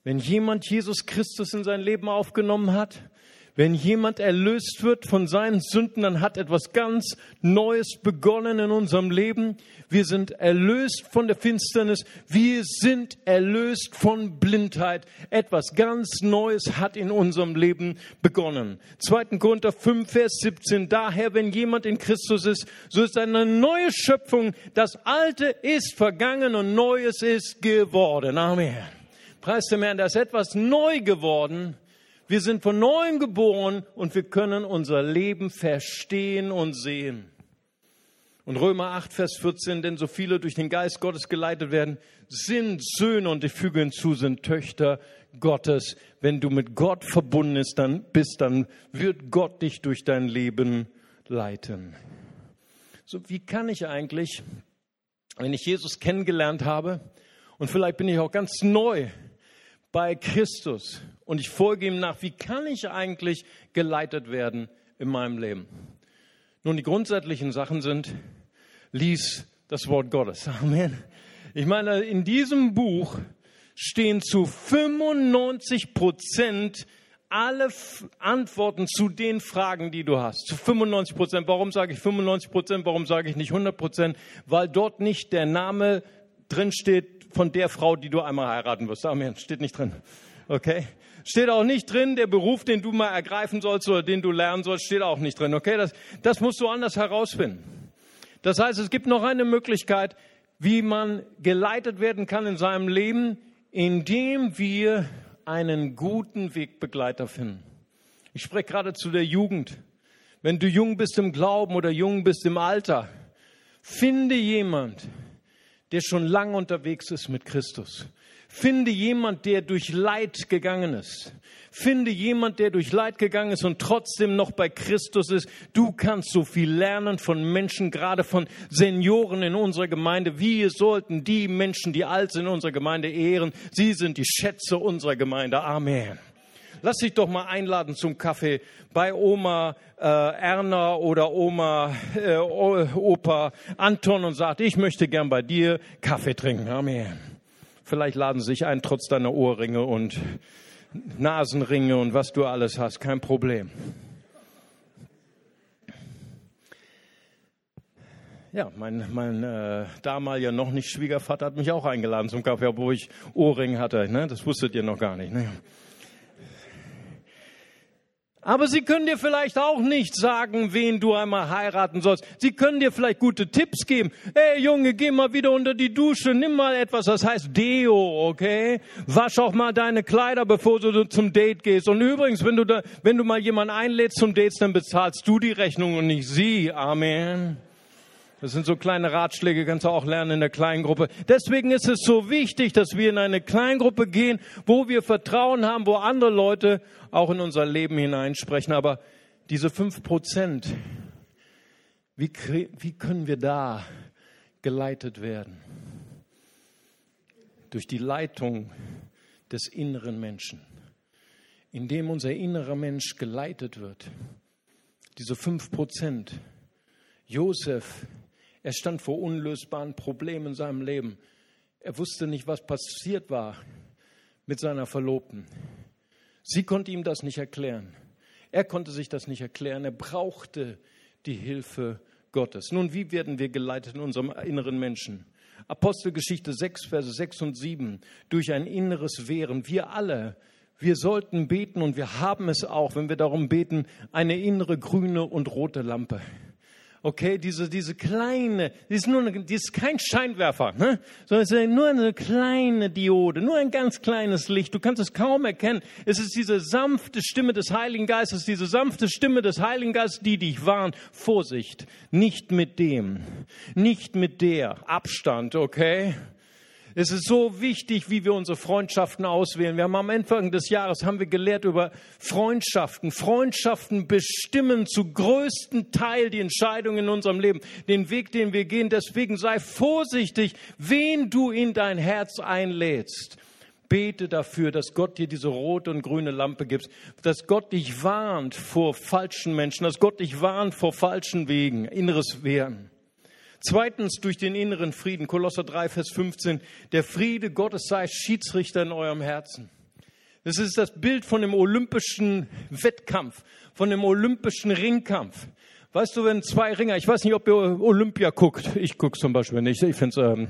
wenn jemand Jesus Christus in sein Leben aufgenommen hat, wenn jemand erlöst wird von seinen Sünden, dann hat etwas ganz Neues begonnen in unserem Leben. Wir sind erlöst von der Finsternis. Wir sind erlöst von Blindheit. Etwas ganz Neues hat in unserem Leben begonnen. 2. Korinther 5, Vers 17. Daher, wenn jemand in Christus ist, so ist eine neue Schöpfung. Das Alte ist vergangen und Neues ist geworden. Amen. Preis dem Herrn, da ist etwas neu geworden wir sind von neuem geboren und wir können unser Leben verstehen und sehen. Und Römer 8, Vers 14, denn so viele durch den Geist Gottes geleitet werden, sind Söhne und ich füge hinzu, sind Töchter Gottes. Wenn du mit Gott verbunden bist, dann, bist, dann wird Gott dich durch dein Leben leiten. So, wie kann ich eigentlich, wenn ich Jesus kennengelernt habe und vielleicht bin ich auch ganz neu bei Christus und ich folge ihm nach, wie kann ich eigentlich geleitet werden in meinem Leben? Nun, die grundsätzlichen Sachen sind, lies das Wort Gottes. Amen. Ich meine, in diesem Buch stehen zu 95 Prozent alle Antworten zu den Fragen, die du hast. Zu 95 Prozent. Warum sage ich 95 Prozent? Warum sage ich nicht 100 Prozent? Weil dort nicht der Name drinsteht von der Frau, die du einmal heiraten wirst. Amen. Steht nicht drin. Okay? Steht auch nicht drin, der Beruf, den du mal ergreifen sollst oder den du lernen sollst, steht auch nicht drin. Okay? Das, das musst du anders herausfinden. Das heißt, es gibt noch eine Möglichkeit, wie man geleitet werden kann in seinem Leben, indem wir einen guten Wegbegleiter finden. Ich spreche gerade zu der Jugend. Wenn du jung bist im Glauben oder jung bist im Alter, finde jemand, der schon lange unterwegs ist mit Christus. Finde jemand, der durch Leid gegangen ist. Finde jemand, der durch Leid gegangen ist und trotzdem noch bei Christus ist. Du kannst so viel lernen von Menschen, gerade von Senioren in unserer Gemeinde. Wir sollten die Menschen, die alt sind in unserer Gemeinde ehren. Sie sind die Schätze unserer Gemeinde. Amen. Lass dich doch mal einladen zum Kaffee bei Oma äh, Erna oder Oma äh, Opa Anton und sagt, ich möchte gern bei dir Kaffee trinken. Amen. Vielleicht laden sie sich ein, trotz deiner Ohrringe und Nasenringe und was du alles hast. Kein Problem. Ja, mein, mein äh, damaliger noch nicht Schwiegervater hat mich auch eingeladen zum Kaffee, obwohl ich Ohrringe hatte. Ne? Das wusstet ihr noch gar nicht. Ne? Aber sie können dir vielleicht auch nicht sagen, wen du einmal heiraten sollst. Sie können dir vielleicht gute Tipps geben. Ey Junge, geh mal wieder unter die Dusche, nimm mal etwas, das heißt Deo, okay? Wasch auch mal deine Kleider, bevor du zum Date gehst. Und übrigens, wenn du da, wenn du mal jemanden einlädst zum Date, dann bezahlst du die Rechnung und nicht sie. Amen. Das sind so kleine Ratschläge, kannst du auch lernen in der Kleingruppe. Deswegen ist es so wichtig, dass wir in eine Kleingruppe gehen, wo wir Vertrauen haben, wo andere Leute auch in unser Leben hineinsprechen. Aber diese fünf Prozent, Wie, wie können wir da geleitet werden? Durch die Leitung des inneren Menschen, indem unser innerer Mensch geleitet wird. Diese fünf Prozent. Josef, er stand vor unlösbaren Problemen in seinem Leben. Er wusste nicht, was passiert war mit seiner Verlobten. Sie konnte ihm das nicht erklären. Er konnte sich das nicht erklären. Er brauchte die Hilfe Gottes. Nun, wie werden wir geleitet in unserem inneren Menschen? Apostelgeschichte 6, Verse 6 und 7. Durch ein inneres Wehren. Wir alle, wir sollten beten und wir haben es auch, wenn wir darum beten, eine innere grüne und rote Lampe. Okay, diese, diese kleine, die ist, nur eine, die ist kein Scheinwerfer, ne? sondern es ist nur eine kleine Diode, nur ein ganz kleines Licht. Du kannst es kaum erkennen. Es ist diese sanfte Stimme des Heiligen Geistes, diese sanfte Stimme des Heiligen Geistes, die dich warnt. Vorsicht, nicht mit dem, nicht mit der. Abstand, okay? Es ist so wichtig, wie wir unsere Freundschaften auswählen. Wir haben am Anfang des Jahres haben wir gelehrt über Freundschaften. Freundschaften bestimmen zu größten Teil die Entscheidung in unserem Leben, den Weg, den wir gehen. Deswegen sei vorsichtig, wen du in dein Herz einlädst. Bete dafür, dass Gott dir diese rote und grüne Lampe gibt, dass Gott dich warnt vor falschen Menschen, dass Gott dich warnt vor falschen Wegen, inneres Wehren. Zweitens durch den inneren Frieden. Kolosser 3, Vers 15. Der Friede Gottes sei Schiedsrichter in eurem Herzen. Das ist das Bild von dem olympischen Wettkampf, von dem olympischen Ringkampf. Weißt du, wenn zwei Ringer, ich weiß nicht, ob ihr Olympia guckt, ich gucke zum Beispiel nicht, ich finde es ähm,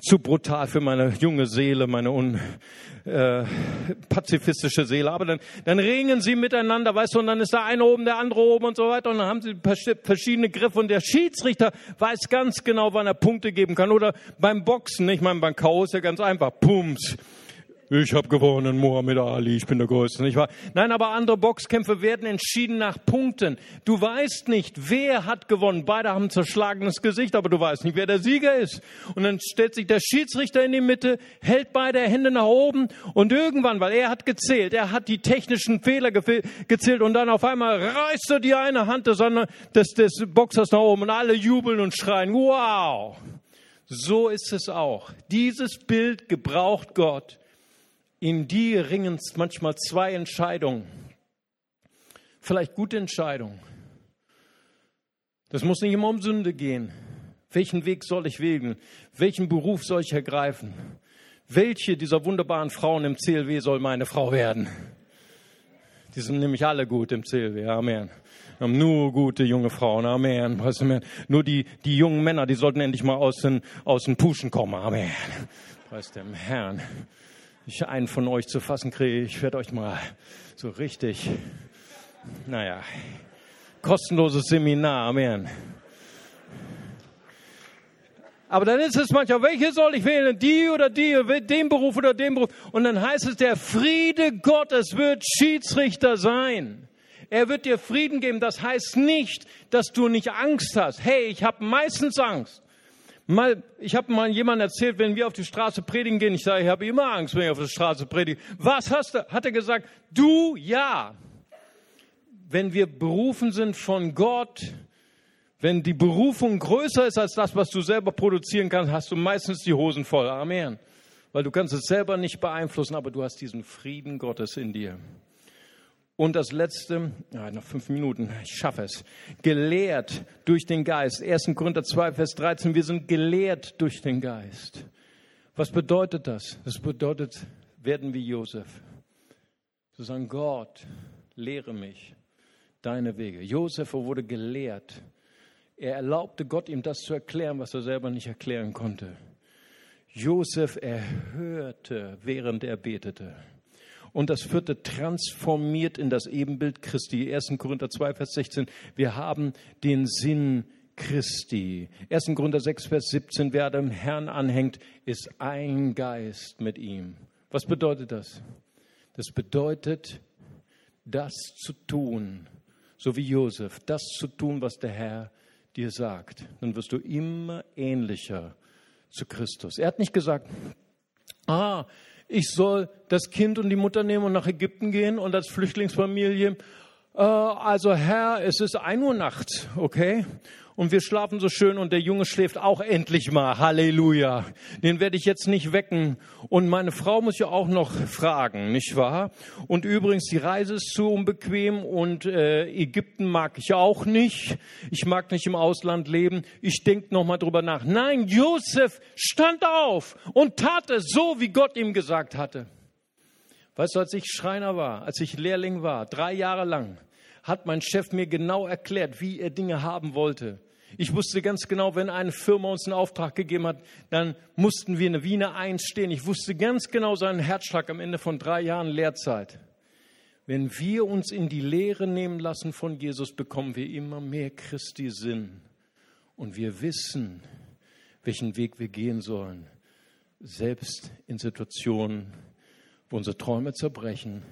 zu brutal für meine junge Seele, meine un, äh, pazifistische Seele, aber dann, dann ringen sie miteinander, weißt du, und dann ist der eine oben, der andere oben und so weiter, und dann haben sie verschiedene Griffe und der Schiedsrichter weiß ganz genau, wann er Punkte geben kann. Oder beim Boxen, ich meine, beim K.O. ist ja ganz einfach, Pumps ich habe gewonnen, Muhammad Ali, ich bin der Größte, nicht wahr? Nein, aber andere Boxkämpfe werden entschieden nach Punkten. Du weißt nicht, wer hat gewonnen. Beide haben ein zerschlagenes Gesicht, aber du weißt nicht, wer der Sieger ist. Und dann stellt sich der Schiedsrichter in die Mitte, hält beide Hände nach oben und irgendwann, weil er hat gezählt, er hat die technischen Fehler gezählt und dann auf einmal reißt er die eine Hand des, des, des Boxers nach oben und alle jubeln und schreien, wow! So ist es auch. Dieses Bild gebraucht Gott in die ringen manchmal zwei Entscheidungen. Vielleicht gute Entscheidungen. Das muss nicht immer um Sünde gehen. Welchen Weg soll ich wählen? Welchen Beruf soll ich ergreifen? Welche dieser wunderbaren Frauen im CLW soll meine Frau werden? Die sind nämlich alle gut im CLW. Amen. Wir haben nur gute junge Frauen. Amen. Nur die, die jungen Männer, die sollten endlich mal aus den, aus den Puschen kommen. Amen. Preis dem Herrn ich einen von euch zu fassen kriege, ich werde euch mal so richtig, naja, kostenloses Seminar, Amen. Aber dann ist es manchmal, welche soll ich wählen? Die oder die, den Beruf oder den Beruf? Und dann heißt es, der Friede Gottes wird Schiedsrichter sein. Er wird dir Frieden geben. Das heißt nicht, dass du nicht Angst hast. Hey, ich habe meistens Angst. Mal, ich habe mal jemand erzählt, wenn wir auf die Straße predigen gehen, ich sage, ich habe immer Angst, wenn ich auf die Straße predige. Was hast du? Hat er gesagt, du ja. Wenn wir berufen sind von Gott, wenn die Berufung größer ist als das, was du selber produzieren kannst, hast du meistens die Hosen voll. Amen. Weil du kannst es selber nicht beeinflussen, aber du hast diesen Frieden Gottes in dir. Und das letzte, noch fünf Minuten, ich schaffe es. Gelehrt durch den Geist. 1. Korinther 2, Vers 13, wir sind gelehrt durch den Geist. Was bedeutet das? Das bedeutet, werden wie Josef. Zu sagen, Gott, lehre mich deine Wege. Josef wurde gelehrt. Er erlaubte Gott, ihm das zu erklären, was er selber nicht erklären konnte. Josef erhörte, während er betete. Und das vierte transformiert in das Ebenbild Christi. 1. Korinther 2, Vers 16. Wir haben den Sinn Christi. 1. Korinther 6, Vers 17. Wer dem Herrn anhängt, ist ein Geist mit ihm. Was bedeutet das? Das bedeutet, das zu tun, so wie Josef, das zu tun, was der Herr dir sagt. Dann wirst du immer ähnlicher zu Christus. Er hat nicht gesagt, ah, ich soll das Kind und die Mutter nehmen und nach Ägypten gehen und als Flüchtlingsfamilie. Äh, also Herr, es ist ein Uhr nachts, okay? Und wir schlafen so schön und der Junge schläft auch endlich mal. Halleluja. Den werde ich jetzt nicht wecken. Und meine Frau muss ja auch noch fragen, nicht wahr? Und übrigens, die Reise ist zu unbequem und äh, Ägypten mag ich auch nicht. Ich mag nicht im Ausland leben. Ich denke noch mal drüber nach. Nein, Josef stand auf und tat es so, wie Gott ihm gesagt hatte. Weißt du, als ich Schreiner war, als ich Lehrling war, drei Jahre lang, hat mein Chef mir genau erklärt, wie er Dinge haben wollte. Ich wusste ganz genau, wenn eine Firma uns einen Auftrag gegeben hat, dann mussten wir eine Wiener einstehen. Ich wusste ganz genau seinen Herzschlag am Ende von drei Jahren Lehrzeit. Wenn wir uns in die Lehre nehmen lassen von Jesus, bekommen wir immer mehr Christi Sinn. Und wir wissen, welchen Weg wir gehen sollen. Selbst in Situationen, wo unsere Träume zerbrechen,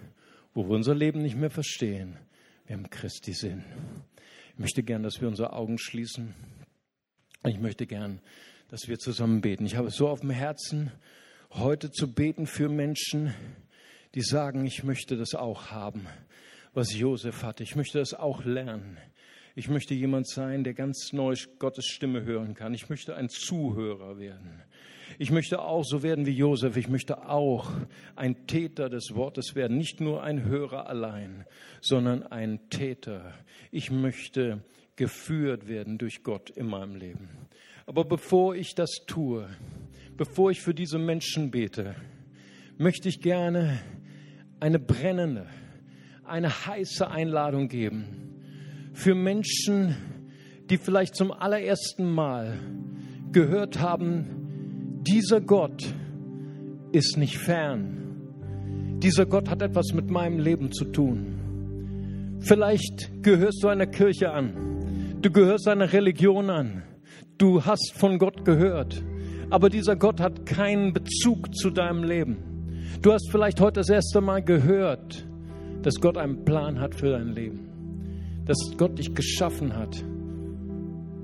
wo wir unser Leben nicht mehr verstehen. Wir haben Christi Sinn. Ich möchte gern, dass wir unsere Augen schließen. Ich möchte gern, dass wir zusammen beten. Ich habe es so auf dem Herzen, heute zu beten für Menschen, die sagen, ich möchte das auch haben, was Josef hatte. Ich möchte das auch lernen. Ich möchte jemand sein, der ganz neu Gottes Stimme hören kann. Ich möchte ein Zuhörer werden. Ich möchte auch so werden wie Josef. Ich möchte auch ein Täter des Wortes werden. Nicht nur ein Hörer allein, sondern ein Täter. Ich möchte geführt werden durch Gott in meinem Leben. Aber bevor ich das tue, bevor ich für diese Menschen bete, möchte ich gerne eine brennende, eine heiße Einladung geben für Menschen, die vielleicht zum allerersten Mal gehört haben, dieser Gott ist nicht fern. Dieser Gott hat etwas mit meinem Leben zu tun. Vielleicht gehörst du einer Kirche an. Du gehörst einer Religion an. Du hast von Gott gehört. Aber dieser Gott hat keinen Bezug zu deinem Leben. Du hast vielleicht heute das erste Mal gehört, dass Gott einen Plan hat für dein Leben. Dass Gott dich geschaffen hat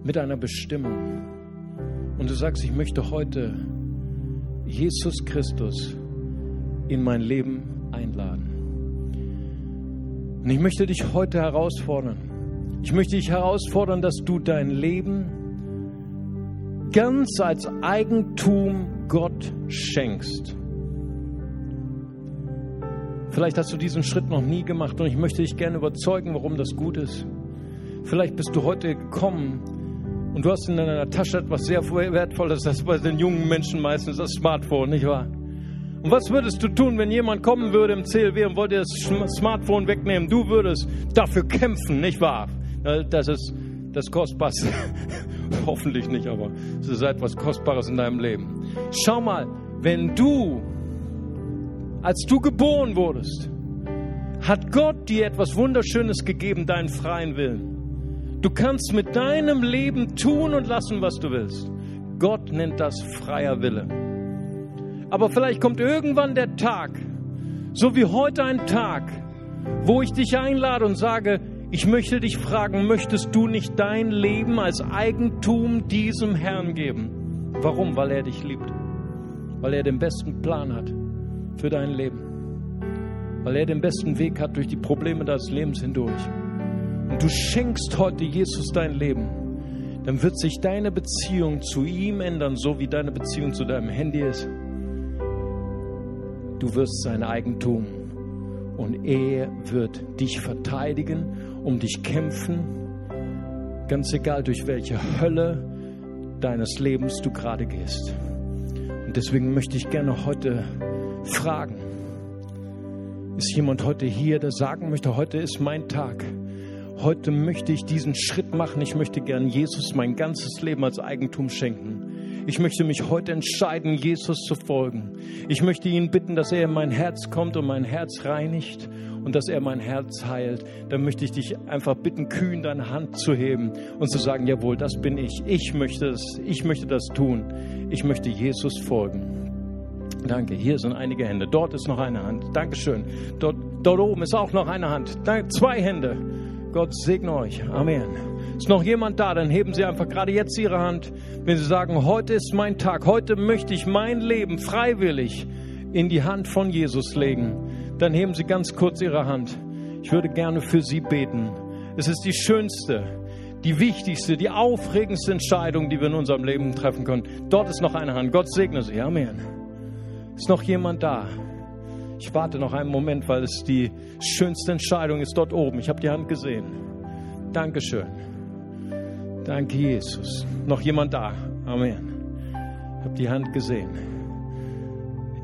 mit einer Bestimmung. Und du sagst, ich möchte heute Jesus Christus in mein Leben einladen. Und ich möchte dich heute herausfordern. Ich möchte dich herausfordern, dass du dein Leben ganz als Eigentum Gott schenkst. Vielleicht hast du diesen Schritt noch nie gemacht und ich möchte dich gerne überzeugen, warum das gut ist. Vielleicht bist du heute gekommen und du hast in deiner Tasche etwas sehr Wertvolles, das ist bei den jungen Menschen meistens das Smartphone, nicht wahr? Und was würdest du tun, wenn jemand kommen würde im CLW und wollte das Smartphone wegnehmen? Du würdest dafür kämpfen, nicht wahr? Das ist das Kostbarste. Hoffentlich nicht, aber es ist etwas Kostbares in deinem Leben. Schau mal, wenn du, als du geboren wurdest, hat Gott dir etwas Wunderschönes gegeben, deinen freien Willen. Du kannst mit deinem Leben tun und lassen, was du willst. Gott nennt das freier Wille. Aber vielleicht kommt irgendwann der Tag, so wie heute ein Tag, wo ich dich einlade und sage, ich möchte dich fragen, möchtest du nicht dein Leben als Eigentum diesem Herrn geben? Warum? Weil er dich liebt. Weil er den besten Plan hat für dein Leben. Weil er den besten Weg hat durch die Probleme deines Lebens hindurch. Und du schenkst heute Jesus dein Leben. Dann wird sich deine Beziehung zu ihm ändern, so wie deine Beziehung zu deinem Handy ist du wirst sein Eigentum und er wird dich verteidigen, um dich kämpfen, ganz egal durch welche Hölle deines Lebens du gerade gehst. Und deswegen möchte ich gerne heute fragen, ist jemand heute hier, der sagen möchte, heute ist mein Tag. Heute möchte ich diesen Schritt machen. Ich möchte gern Jesus mein ganzes Leben als Eigentum schenken. Ich möchte mich heute entscheiden, Jesus zu folgen. Ich möchte ihn bitten, dass er in mein Herz kommt und mein Herz reinigt und dass er mein Herz heilt. Dann möchte ich dich einfach bitten, kühn deine Hand zu heben und zu sagen, jawohl, das bin ich. Ich möchte das, ich möchte das tun. Ich möchte Jesus folgen. Danke. Hier sind einige Hände. Dort ist noch eine Hand. Dankeschön. Dort, dort oben ist auch noch eine Hand. Zwei Hände. Gott segne euch. Amen. Ist noch jemand da? Dann heben Sie einfach gerade jetzt Ihre Hand, wenn Sie sagen, heute ist mein Tag, heute möchte ich mein Leben freiwillig in die Hand von Jesus legen. Dann heben Sie ganz kurz Ihre Hand. Ich würde gerne für Sie beten. Es ist die schönste, die wichtigste, die aufregendste Entscheidung, die wir in unserem Leben treffen können. Dort ist noch eine Hand. Gott segne sie. Amen. Ist noch jemand da? Ich warte noch einen Moment, weil es die schönste Entscheidung ist dort oben. Ich habe die Hand gesehen. Dankeschön. Danke, Jesus. Noch jemand da? Amen. Ich habe die Hand gesehen.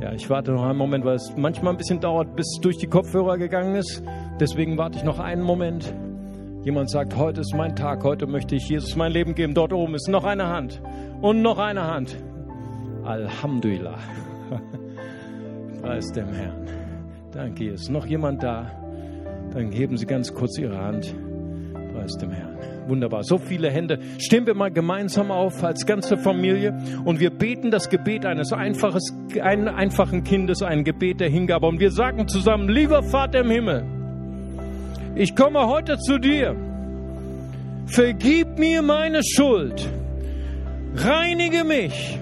Ja, ich warte noch einen Moment, weil es manchmal ein bisschen dauert, bis es durch die Kopfhörer gegangen ist. Deswegen warte ich noch einen Moment. Jemand sagt, heute ist mein Tag, heute möchte ich Jesus mein Leben geben. Dort oben ist noch eine Hand und noch eine Hand. Alhamdulillah. Preis dem Herrn. Danke, ist noch jemand da? Dann heben Sie ganz kurz Ihre Hand. Preis dem Herrn. Wunderbar. So viele Hände. Stehen wir mal gemeinsam auf als ganze Familie und wir beten das Gebet eines einfaches, einen einfachen Kindes, ein Gebet der Hingabe. Und wir sagen zusammen, lieber Vater im Himmel, ich komme heute zu dir. Vergib mir meine Schuld. Reinige mich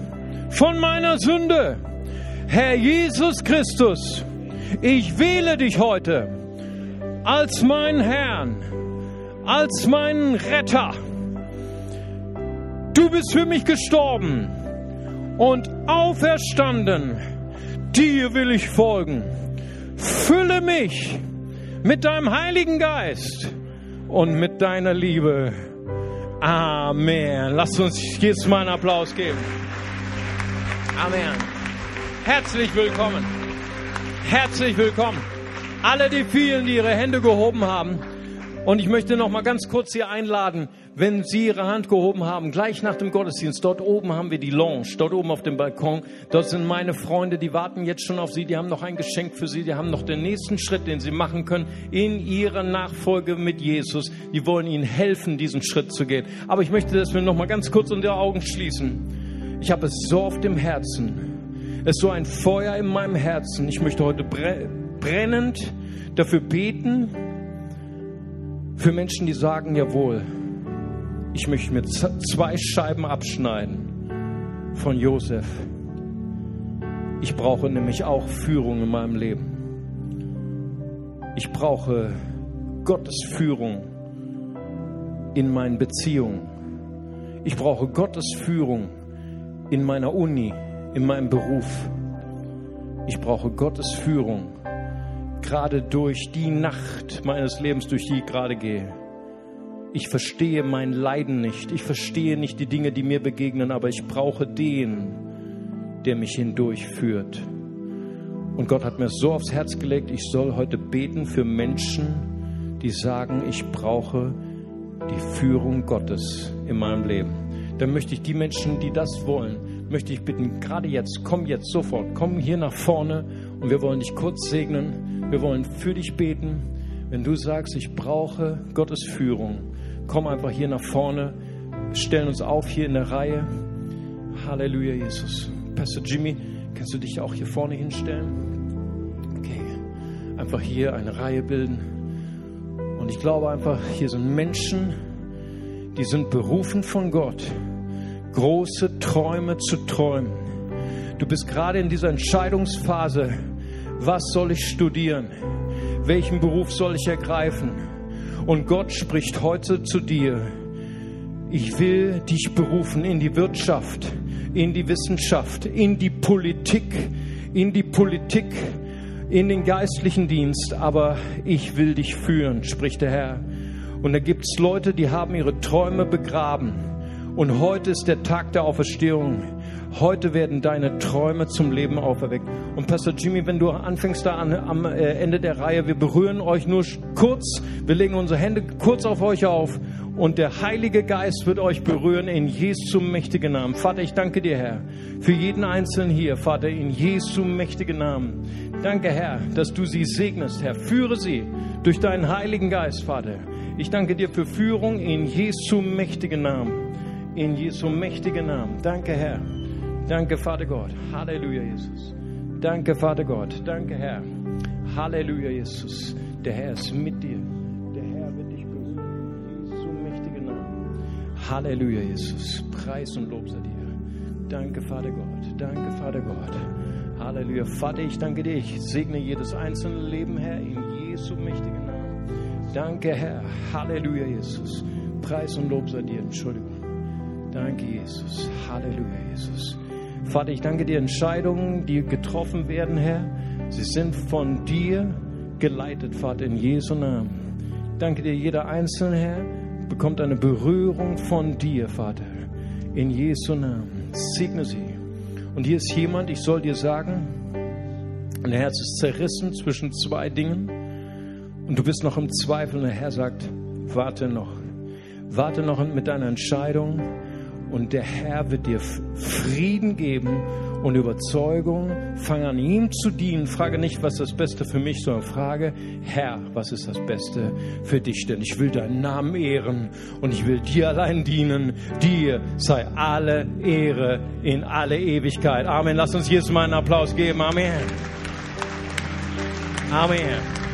von meiner Sünde. Herr Jesus Christus, ich wähle dich heute als meinen Herrn, als meinen Retter. Du bist für mich gestorben und auferstanden. Dir will ich folgen. Fülle mich mit deinem Heiligen Geist und mit deiner Liebe. Amen. Lass uns jetzt mal einen Applaus geben. Amen. Herzlich willkommen. Herzlich willkommen. Alle die vielen, die ihre Hände gehoben haben. Und ich möchte noch mal ganz kurz hier einladen, wenn Sie Ihre Hand gehoben haben, gleich nach dem Gottesdienst, dort oben haben wir die Lounge, dort oben auf dem Balkon. Dort sind meine Freunde, die warten jetzt schon auf Sie, die haben noch ein Geschenk für Sie, die haben noch den nächsten Schritt, den Sie machen können in Ihrer Nachfolge mit Jesus. Die wollen Ihnen helfen, diesen Schritt zu gehen. Aber ich möchte, dass wir noch mal ganz kurz unsere Augen schließen. Ich habe es so auf dem Herzen. Es ist so ein Feuer in meinem Herzen. Ich möchte heute brennend dafür beten, für Menschen, die sagen, jawohl, ich möchte mir zwei Scheiben abschneiden von Josef. Ich brauche nämlich auch Führung in meinem Leben. Ich brauche Gottes Führung in meinen Beziehungen. Ich brauche Gottes Führung in meiner Uni, in meinem Beruf. Ich brauche Gottes Führung gerade durch die Nacht meines Lebens, durch die ich gerade gehe. Ich verstehe mein Leiden nicht. Ich verstehe nicht die Dinge, die mir begegnen, aber ich brauche den, der mich hindurchführt. Und Gott hat mir so aufs Herz gelegt, ich soll heute beten für Menschen, die sagen, ich brauche die Führung Gottes in meinem Leben. Dann möchte ich die Menschen, die das wollen, möchte ich bitten, gerade jetzt, komm jetzt sofort, komm hier nach vorne und wir wollen dich kurz segnen wir wollen für dich beten. Wenn du sagst, ich brauche Gottes Führung, komm einfach hier nach vorne. Wir stellen uns auf hier in der Reihe. Halleluja, Jesus. Pastor Jimmy, kannst du dich auch hier vorne hinstellen? Okay. Einfach hier eine Reihe bilden. Und ich glaube einfach, hier sind Menschen, die sind berufen von Gott, große Träume zu träumen. Du bist gerade in dieser Entscheidungsphase was soll ich studieren? Welchen Beruf soll ich ergreifen? Und Gott spricht heute zu dir. Ich will dich berufen in die Wirtschaft, in die Wissenschaft, in die Politik, in die Politik, in den geistlichen Dienst, aber ich will dich führen, spricht der Herr. Und da gibt es Leute, die haben ihre Träume begraben. Und heute ist der Tag der Auferstehung. Heute werden deine Träume zum Leben auferweckt. Und Pastor Jimmy, wenn du anfängst da an, am äh, Ende der Reihe, wir berühren euch nur kurz, wir legen unsere Hände kurz auf euch auf und der Heilige Geist wird euch berühren in Jesu mächtigen Namen. Vater, ich danke dir, Herr, für jeden Einzelnen hier, Vater, in Jesu mächtigen Namen. Danke, Herr, dass du sie segnest, Herr. Führe sie durch deinen Heiligen Geist, Vater. Ich danke dir für Führung in Jesu mächtigen Namen. In Jesu mächtigen Namen. Danke, Herr. Danke, Vater Gott. Halleluja, Jesus. Danke, Vater Gott. Danke, Herr. Halleluja, Jesus. Der Herr ist mit dir. Der Herr wird dich berühren. Jesu mächtigen Namen. Halleluja, Jesus. Preis und Lob sei dir. Danke, Vater Gott. Danke, Vater Gott. Halleluja. Vater, ich danke dir. Ich segne jedes einzelne Leben, Herr, in Jesu mächtigen Namen. Danke, Herr. Halleluja, Jesus. Preis und Lob sei dir. Entschuldigung. Danke, Jesus. Halleluja, Jesus. Vater, ich danke dir Entscheidungen, die getroffen werden, Herr. Sie sind von dir geleitet, Vater, in Jesu Namen. Ich danke dir, jeder Einzelne, Herr, bekommt eine Berührung von dir, Vater, in Jesu Namen. Segne sie. Und hier ist jemand, ich soll dir sagen, ein Herz ist zerrissen zwischen zwei Dingen und du bist noch im Zweifel und der Herr sagt, warte noch. Warte noch mit deiner Entscheidung und der Herr wird dir Frieden geben und Überzeugung. Fang an, ihm zu dienen. Frage nicht, was ist das Beste für mich, sondern frage, Herr, was ist das Beste für dich? Denn ich will deinen Namen ehren und ich will dir allein dienen. Dir sei alle Ehre in alle Ewigkeit. Amen. Lass uns jetzt mal einen Applaus geben. Amen. Amen.